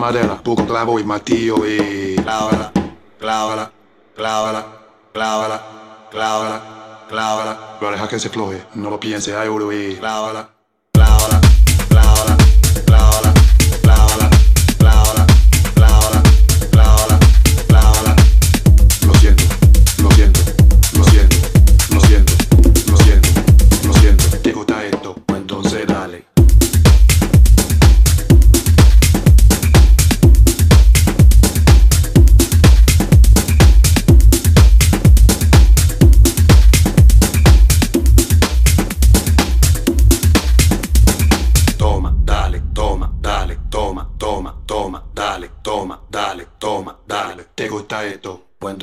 madera, poco clavo y martillo y clávala, clávala, clávala, clávala, clávala, clávala. Pero deja que se floje, no lo piense, hay oro y clávala.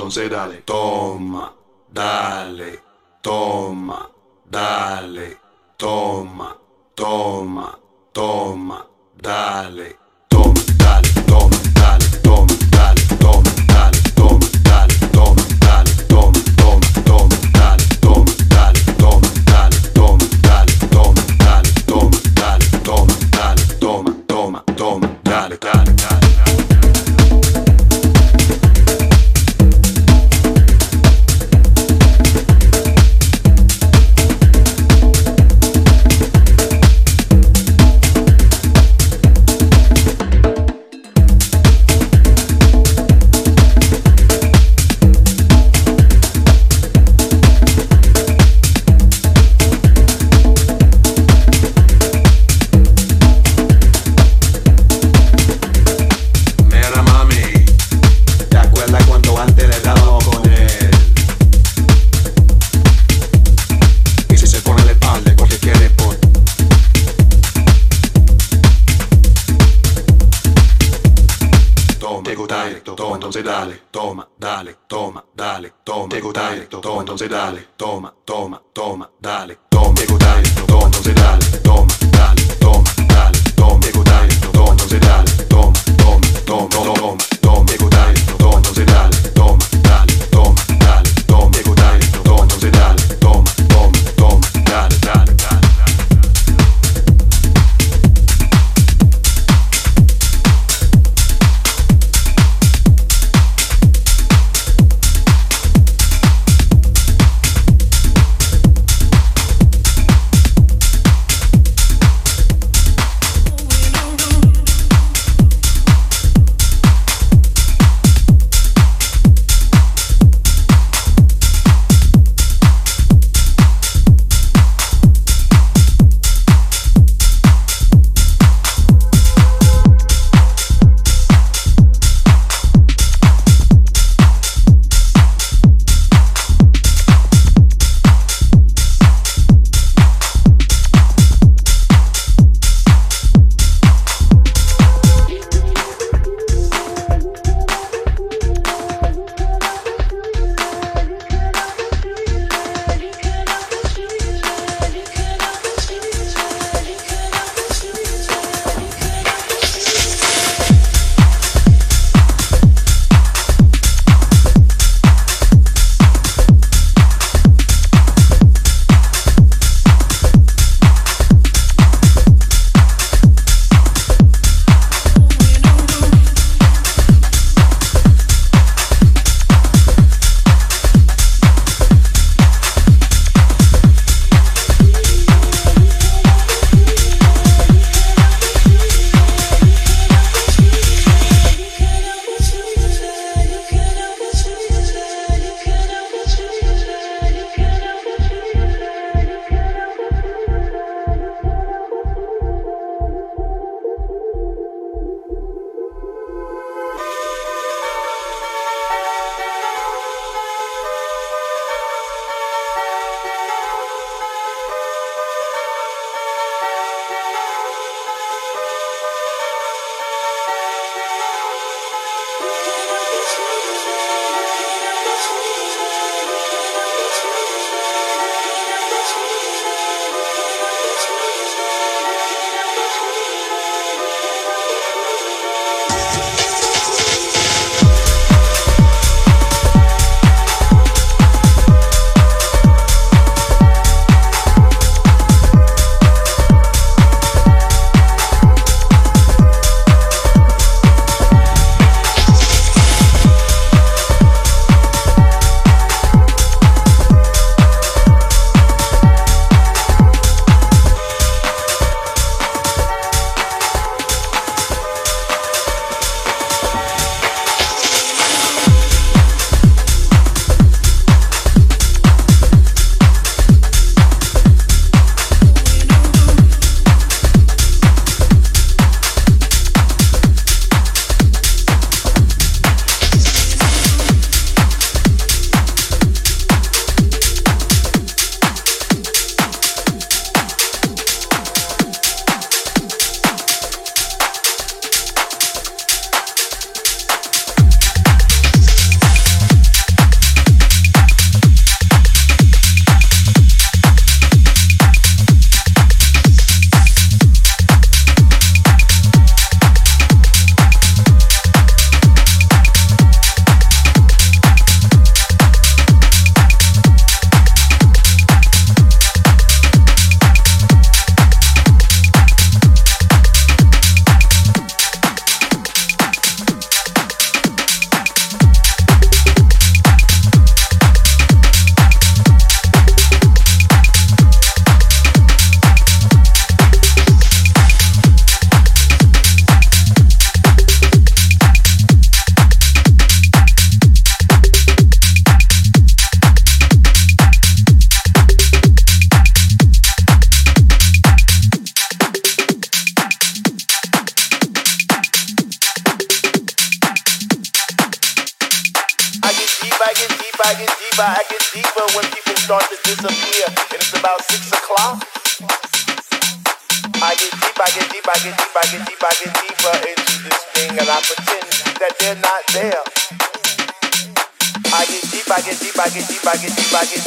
Entonces dale, toma, dale, toma, dale, toma, toma, toma, dale, toma, dale, toma, entonces dale, toma, toma, toma, dale, toma, dale, toma, entonces dale, toma, dale, toma, dale, toma, dale, toma, entonces dale, toma, toma, toma, toma, toma, dale, toma, entonces dale, toma, dale, toma,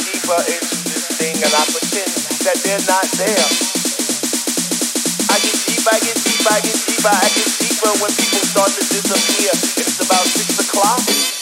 deeper, into this thing, and I pretend that they're not there. I get deeper, I get deeper, I get deeper, I get deeper when people start to disappear. It's about six o'clock.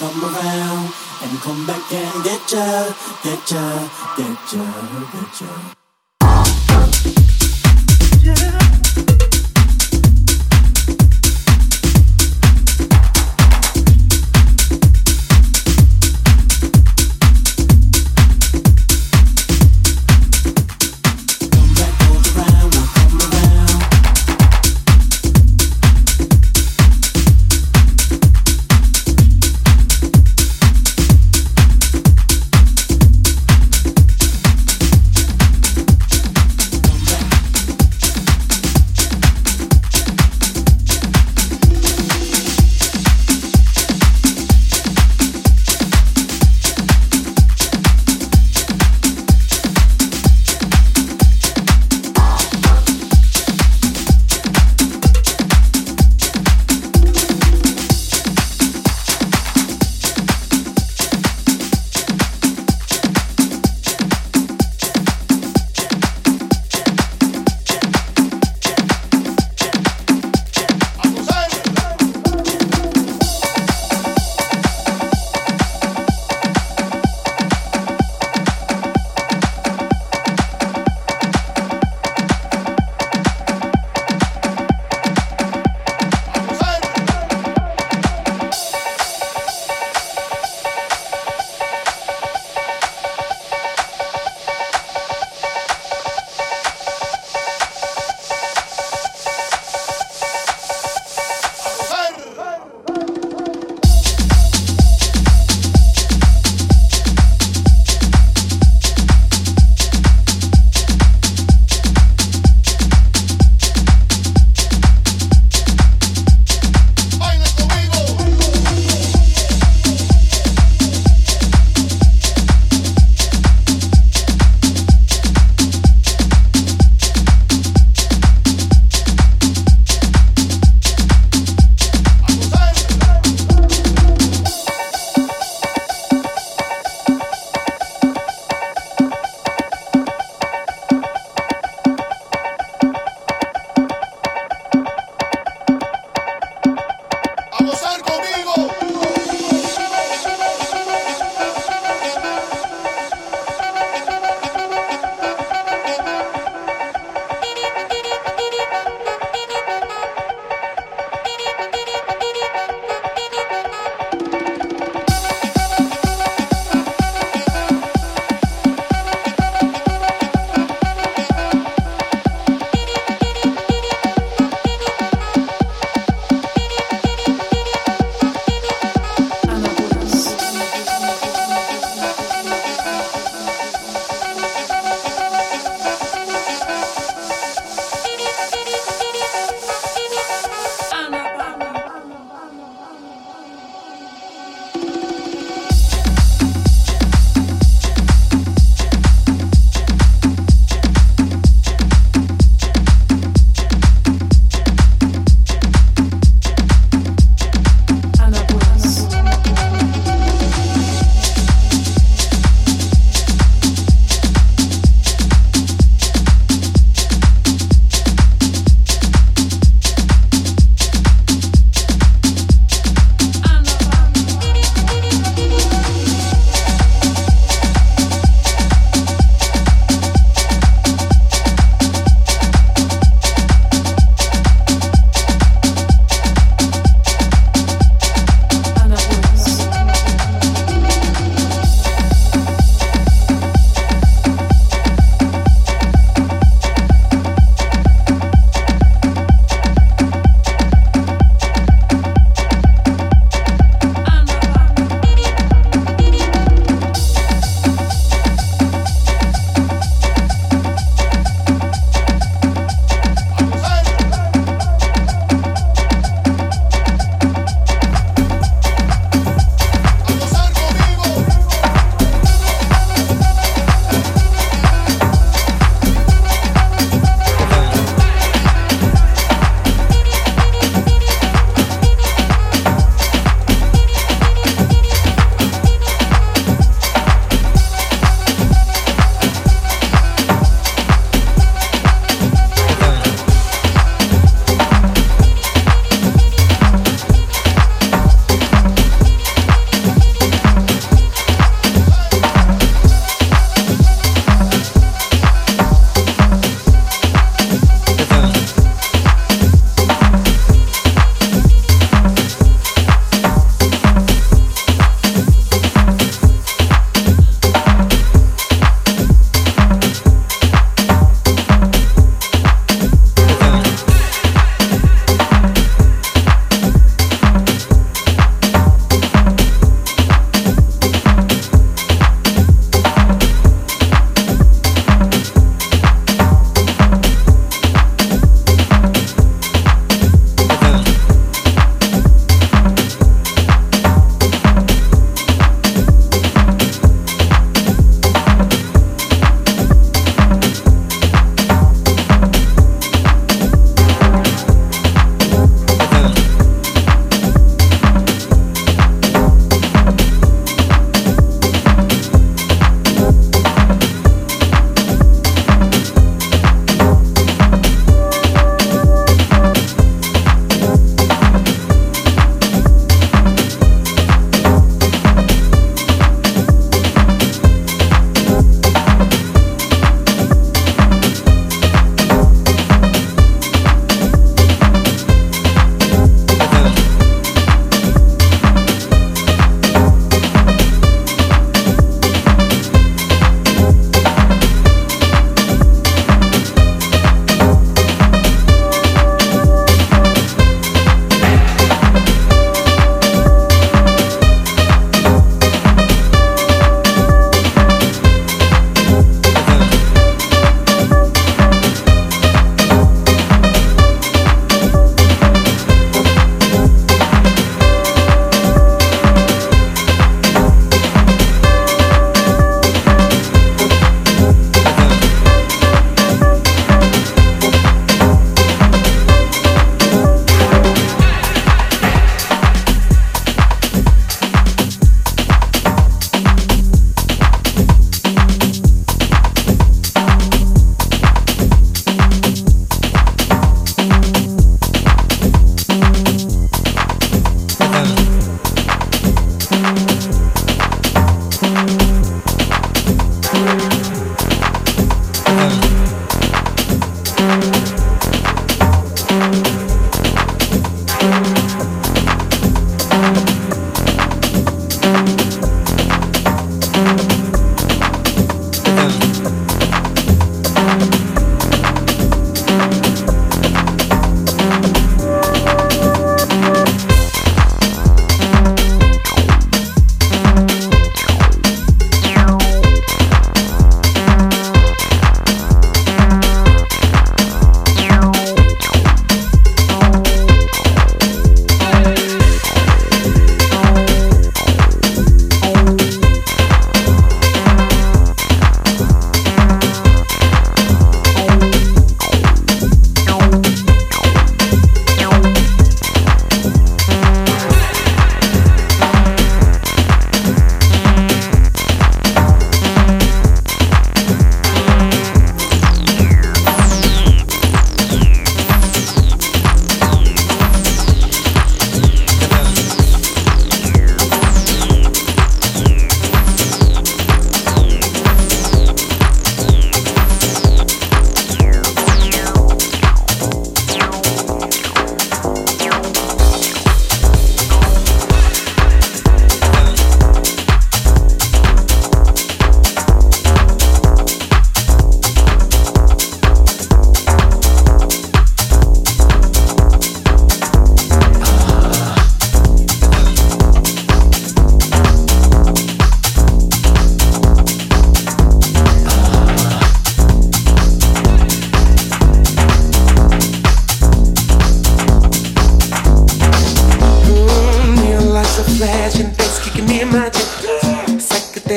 come around and come back and get ya, get ya, get ya, get ya.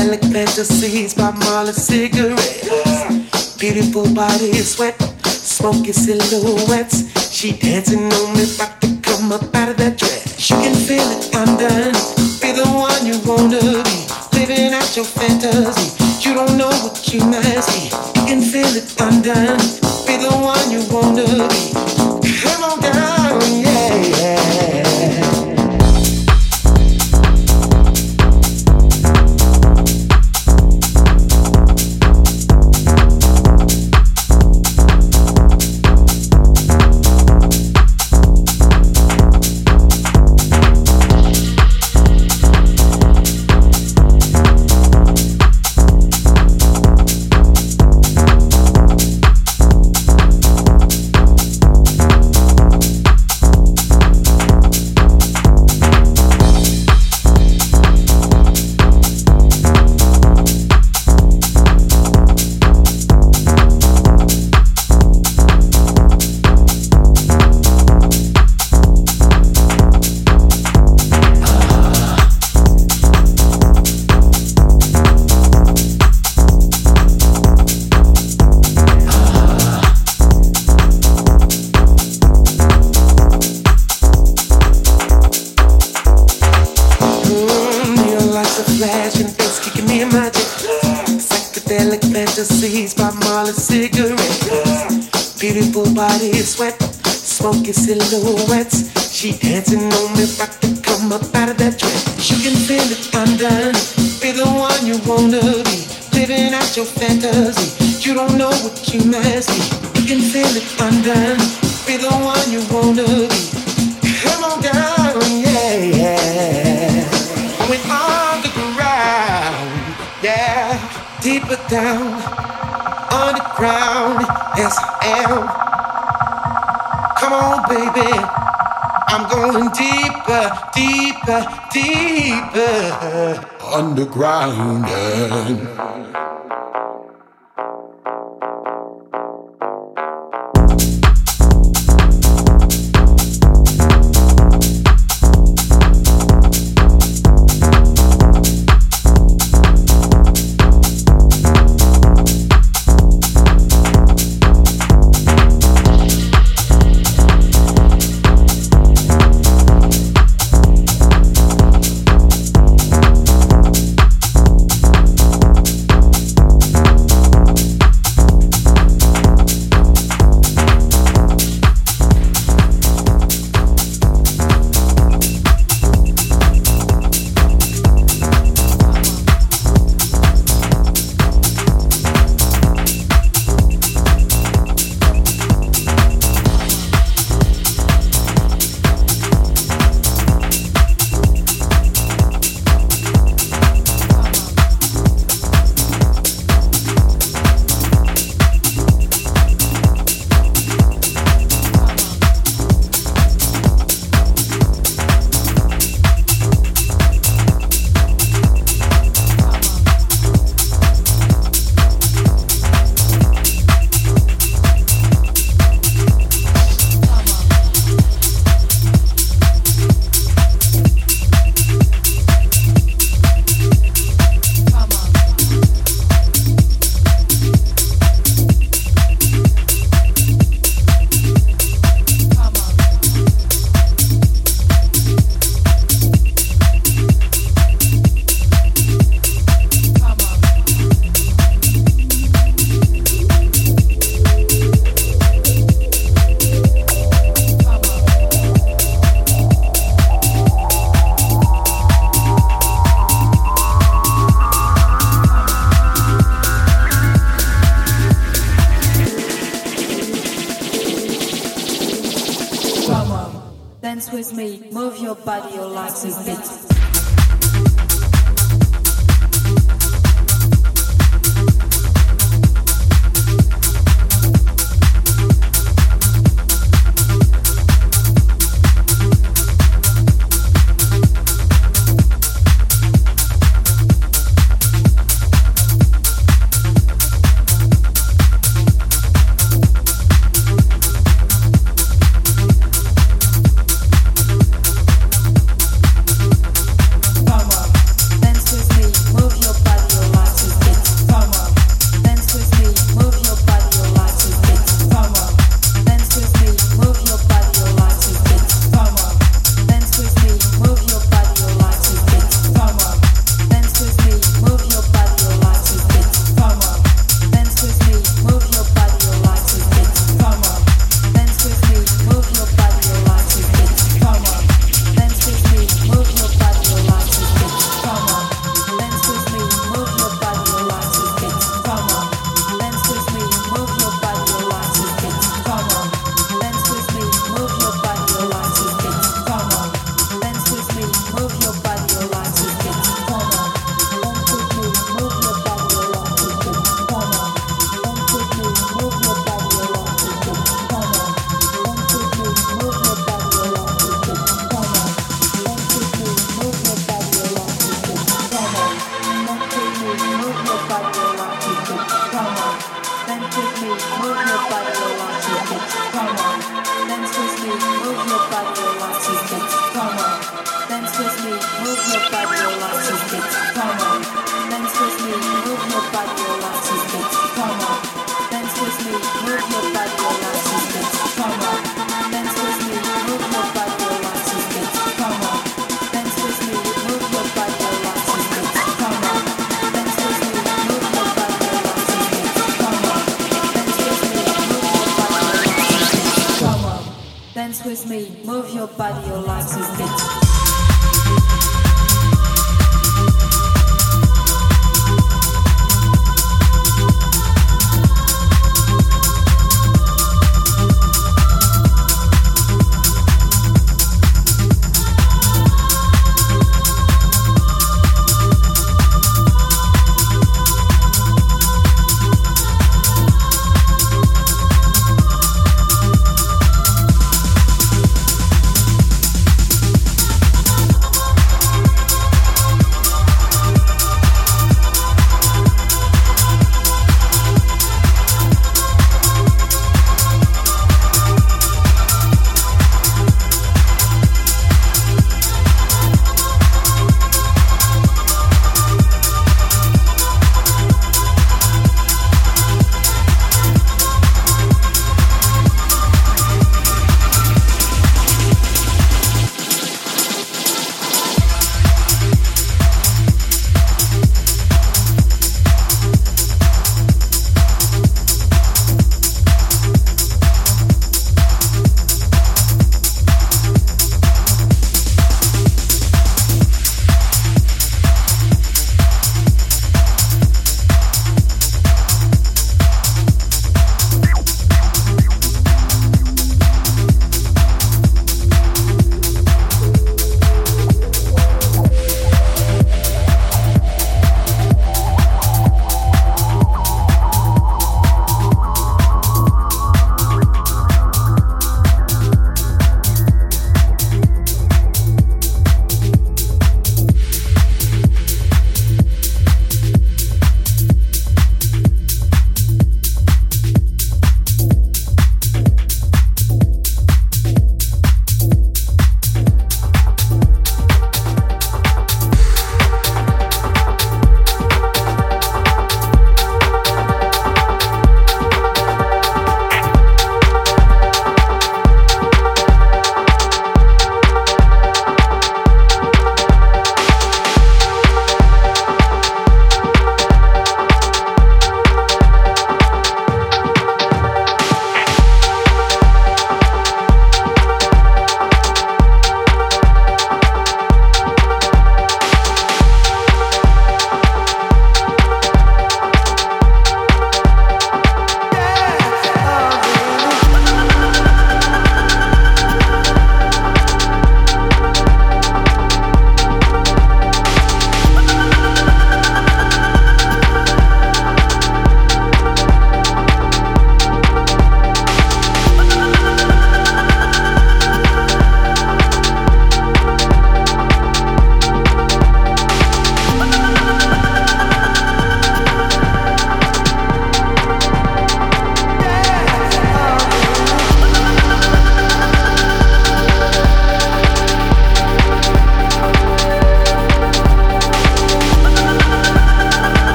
psychedelic fantasies by Marley cigarettes. Beautiful body sweat, smoky silhouettes. She dancing on me, about to come up out of that dress. She can feel it, I'm done. Be the one you wanna be. Living out your fantasy. You don't know what you might see. You can feel it, I'm done. Be the one you wanna be. Underground.